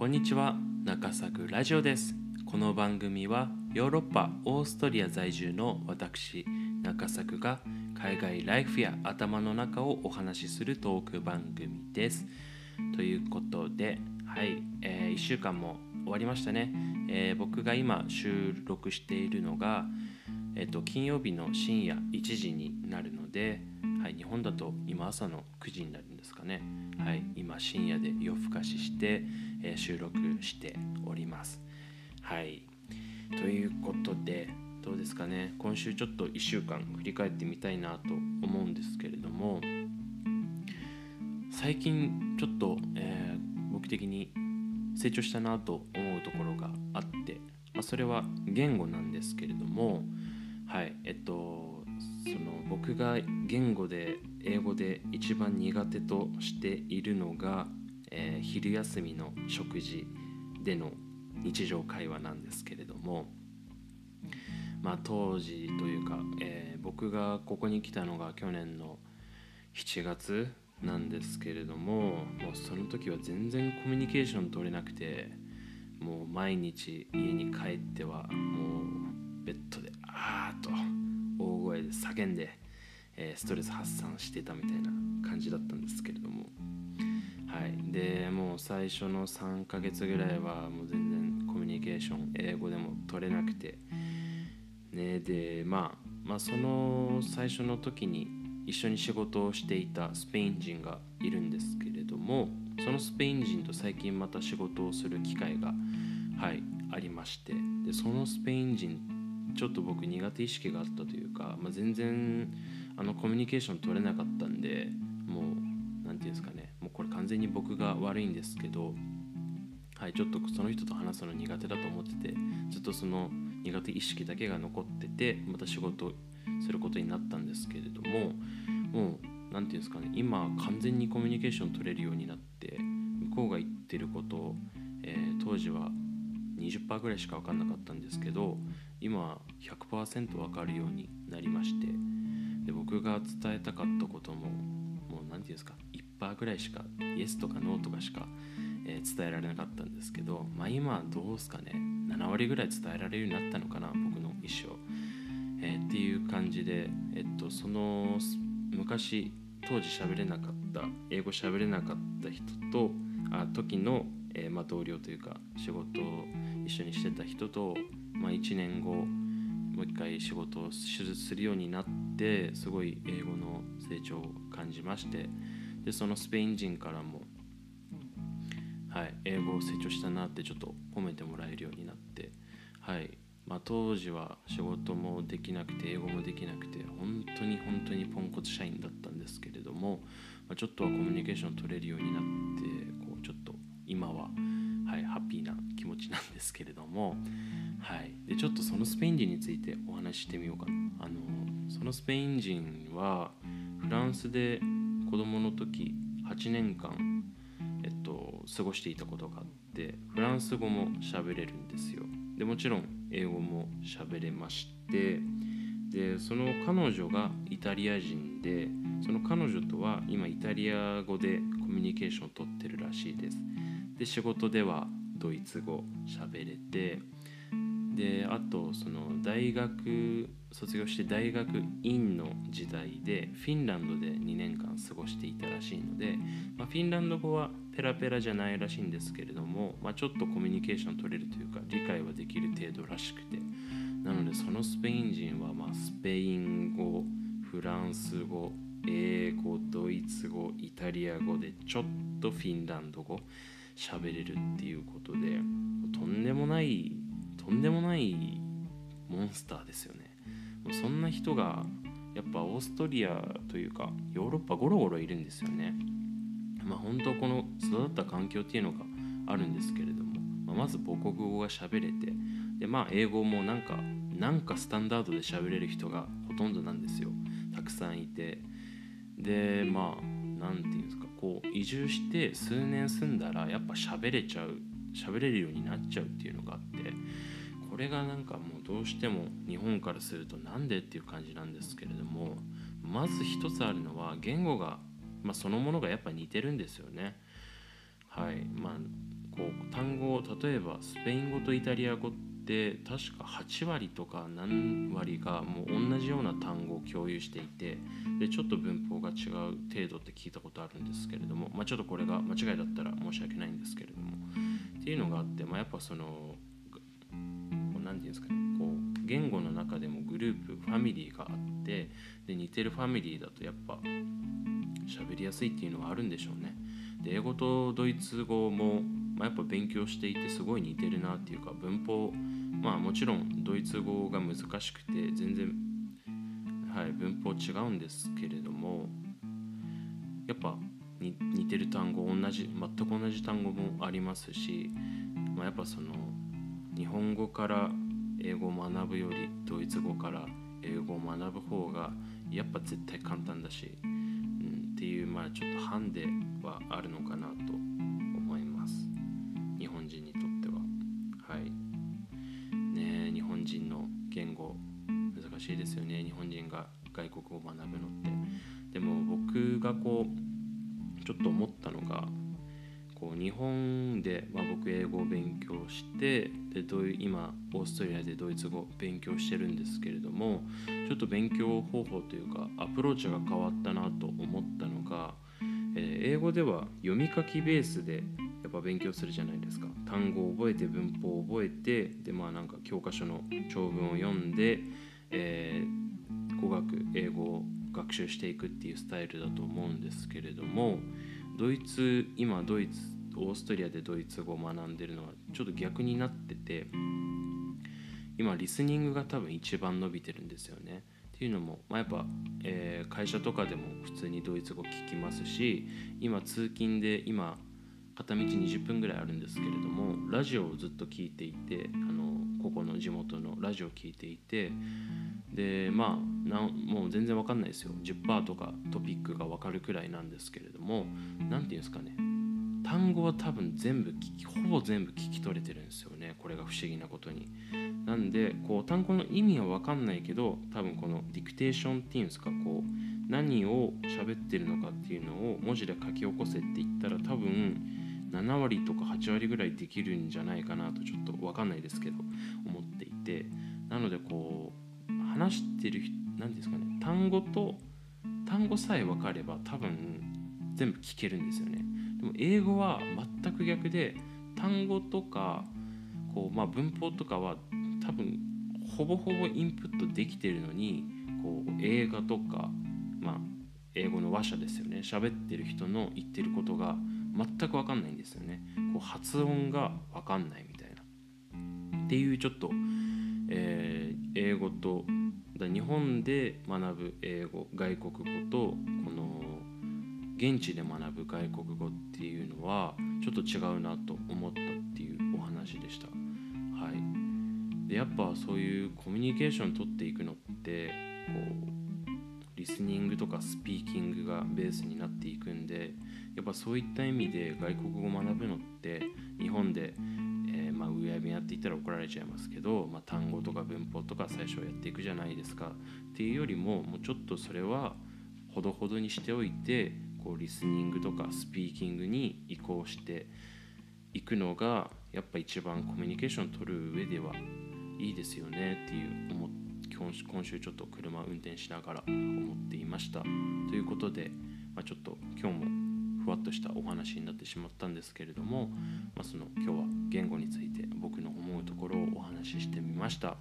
こんにちは中作ラジオです。この番組はヨーロッパオーストリア在住の私中作が海外ライフや頭の中をお話しするトーク番組です。ということではい、えー、1週間も終わりましたね、えー、僕が今収録しているのが、えーと、金曜日の深夜1時になるので、はい、日本だと今朝の9時になるんですかね、はい、今深夜で夜更かしして、え、収録しております。はい。ということでどうですかね。今週ちょっと1週間振り返ってみたいなと思うんですけれども最近ちょっと、えー、僕的に成長したなと思うところがあって、まあ、それは言語なんですけれどもはい。えっとその僕が言語で英語で一番苦手としているのが、えー、昼休みの食事での日常会話なんですけれどもまあ当時というか、えー、僕がここに来たのが去年の7月なんですけれどももうその時は全然コミュニケーション取れなくてもう毎日家に帰ってはもうベッドであーっと大声で叫んで、えー、ストレス発散してたみたいな感じだったんですけれどもはい。でもう最初の3ヶ月ぐらいはもう全然コミュニケーション英語でも取れなくて。ねでまあまあその最初の時に一緒に仕事をしていたスペイン人がいるんですけれどもそのスペイン人と最近また仕事をする機会が、はい、ありまして。でそのスペイン人ちょっと僕苦手意識があったというか、まあ、全然あのコミュニケーション取れなかったんでもう何て言うんですかねこれ完全に僕が悪いんですけど、はい、ちょっとその人と話すの苦手だと思っててずっとその苦手意識だけが残っててまた仕事することになったんですけれどももう何て言うんですかね今完全にコミュニケーション取れるようになって向こうが言ってることを、えー、当時は20%ぐらいしか分かんなかったんですけど今100%分かるようになりましてで僕が伝えたかったことももう何て言うんですか1%ぐらいしかイエスとかノーとかしか、えー、伝えられなかったんですけどまあ今どうですかね7割ぐらい伝えられるようになったのかな僕の意思を。えー、っていう感じで、えっと、その昔当時喋れなかった英語喋れなかった人とあ時の、えー、まあ、同僚というか仕事を一緒にしてた人と、まあ、1年後もう一回仕事を手術するようになってすごい英語の成長を感じましてでそのスペイン人からも、はい、英語を成長したなってちょっと褒めてもらえるようになってはいまあ、当時は仕事もできなくて英語もできなくて本当に本当にポンコツ社員だったんですけれども、まあ、ちょっとはコミュニケーション取れるようになってこうちょっと今は、はい、ハッピーな気持ちなんですけれども、はい、でちょっとそのスペイン人についてお話ししてみようかな。あのそのスペイン人はフランスで子供の時8年間、えっと、過ごしていたことがあってフランス語も喋れるんですよ。でもちろん英語も喋れましてでその彼女がイタリア人でその彼女とは今イタリア語でコミュニケーションをとってるらしいです。で仕事ではドイツ語喋れてであとその大学卒業して大学院の時代でフィンランドで2年間過ごしていたらしいので、まあ、フィンランド語はペラペラじゃないらしいんですけれども、まあ、ちょっとコミュニケーション取れるというか理解はできる程度らしくて。なのでそのスペイン人はまあスペイン語フランス語英語ドイツ語イタリア語でちょっとフィンランド語喋れるっていうことでとんでもないとんでもないモンスターですよね。そんな人がやっぱオーストリアというかヨーロッパゴロゴロいるんですよね。まあ本当この育った環境っていうのがあるんですけれども、まあ、まず母国語が喋れてでまあ英語もなんかなんかスタンダードで喋れる人がほとんどなんですよ。たくさんいて。でまあ何て言うんですかこう移住して数年住んだらやっぱ喋れちゃう喋れるようになっちゃうっていうのがあってれがなんかもうどうしても日本からするとなんでっていう感じなんですけれどもまず一つあるのは言語が、まあ、そのものがやっぱ似てるんですよね。はいまあ、こう単語例えばスペイン語とイタリア語って確か8割とか何割がもう同じような単語を共有していてでちょっと文法が違う程度って聞いたことあるんですけれども、まあ、ちょっとこれが間違いだったら申し訳ないんですけれどもっていうのがあって、まあ、やっぱその何て言うんですかねこう言語の中でもグループファミリーがあってで似てるファミリーだとやっぱ喋りやすいっていうのはあるんでしょうね。で英語とドイツ語も、まあ、やっぱ勉強していてすごい似てるなっていうか文法まあもちろんドイツ語が難しくて全然、はい、文法違うんですけれどもやっぱ似てる単語同じ全く同じ単語もありますし、まあ、やっぱその日本語から英語を学ぶよりドイツ語から英語を学ぶ方がやっぱ絶対簡単だしうんっていうまあちょっとハンデはあるのかなと思います。日本人にとっては。はい。ね日本人の言語難しいですよね。日本人が外国語を学ぶのって。でも僕がこうちょっと思ったのがこう日本で、まあ、僕英語を勉強してでどういう今オーストリアでドイツ語を勉強してるんですけれどもちょっと勉強方法というかアプローチが変わったなと思ったのが、えー、英語では読み書きベースでやっぱ勉強するじゃないですか。単語を覚えて文法を覚えてでまあなんか教科書の長文を読んで、えー、語学英語を学習していくっていうスタイルだと思うんですけれどもドイツ今ドイツオーストリアでドイツ語を学んでるのはちょっと逆になってて今リスニングが多分一番伸びてるんですよね。っていうのも、まあ、やっぱ、えー、会社とかでも普通にドイツ語聞きますし今通勤で今片道20分ぐらいあるんですけれどもラジオをずっと聞いていてあのここの地元のラジオを聞いていてでまあなもう全然わかんないですよ。10%とかトピックがわかるくらいなんですけれども何て言うんですかね。単語は多分全部聞きほぼ全部聞き取れてるんですよね。これが不思議なことに。なんでこう単語の意味は分かんないけど多分このディクテーションっていうんですかこう何を喋ってるのかっていうのを文字で書き起こせって言ったら多分7割とか8割ぐらいできるんじゃないかなとちょっと分かんないですけど思っていてなのでこう話してる何ですかね単語と単語さえ分かれば多分全部聞けるんですよね。でも英語は全く逆で単語とかこう、まあ、文法とかは多分ほぼほぼインプットできてるのにこう映画とか、まあ、英語の話者ですよね。喋ってる人の言ってることが全く分かんないんですよね。こう発音が分かんないみたいな。っていうちょっと、えー、英語とだ日本で学ぶ英語外国語とこの現地で学ぶ外国語っていうのはちょっと違うなと思ったっていうお話でした。はい、でやっぱそういうコミュニケーション取っていくのってこうリスニングとかスピーキングがベースになっていくんでやっぱそういった意味で外国語を学ぶのって日本でえまあ、うやみやって言ったら怒られちゃいますけど、まあ、単語とか文法とか最初やっていくじゃないですか。っていうよりももうちょっとそれはほどほどにしておいてこうリスニングとかスピーキングに移行していくのがやっぱ一番コミュニケーション取る上ではいいですよねっていう思って今週ちょっと車運転しながら思っていましたということで、まあ、ちょっと今日もふわっとしたお話になってしまったんですけれども、まあ、その今日は言語について僕の思うところをお話ししてみました。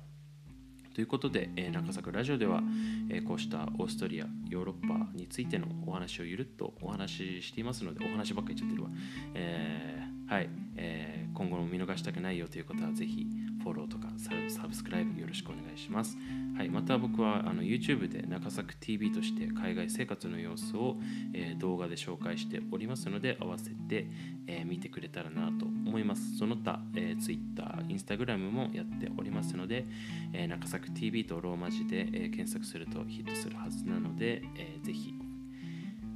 ということで、えー、中作ラジオでは、えー、こうしたオーストリアヨーロッパについてのお話をゆるっとお話ししていますのでお話ばっかり言っちゃってるわ、えー、はい、えー、今後も見逃したくないよという方はぜひフォローとかサブスクライブよろしくお願いします。はい、また僕はあの YouTube で中作 TV として海外生活の様子を、えー、動画で紹介しておりますので合わせて、えー、見てくれたらなと思います。その他、えー、Twitter、Instagram もやっておりますので、えー、中作 TV とローマ字で、え、検索するとヒットするはずなので、えー、ぜひ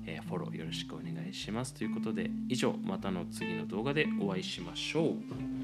えー、フォローよろしくお願いします。ということで、以上、またの次の動画でお会いしましょう。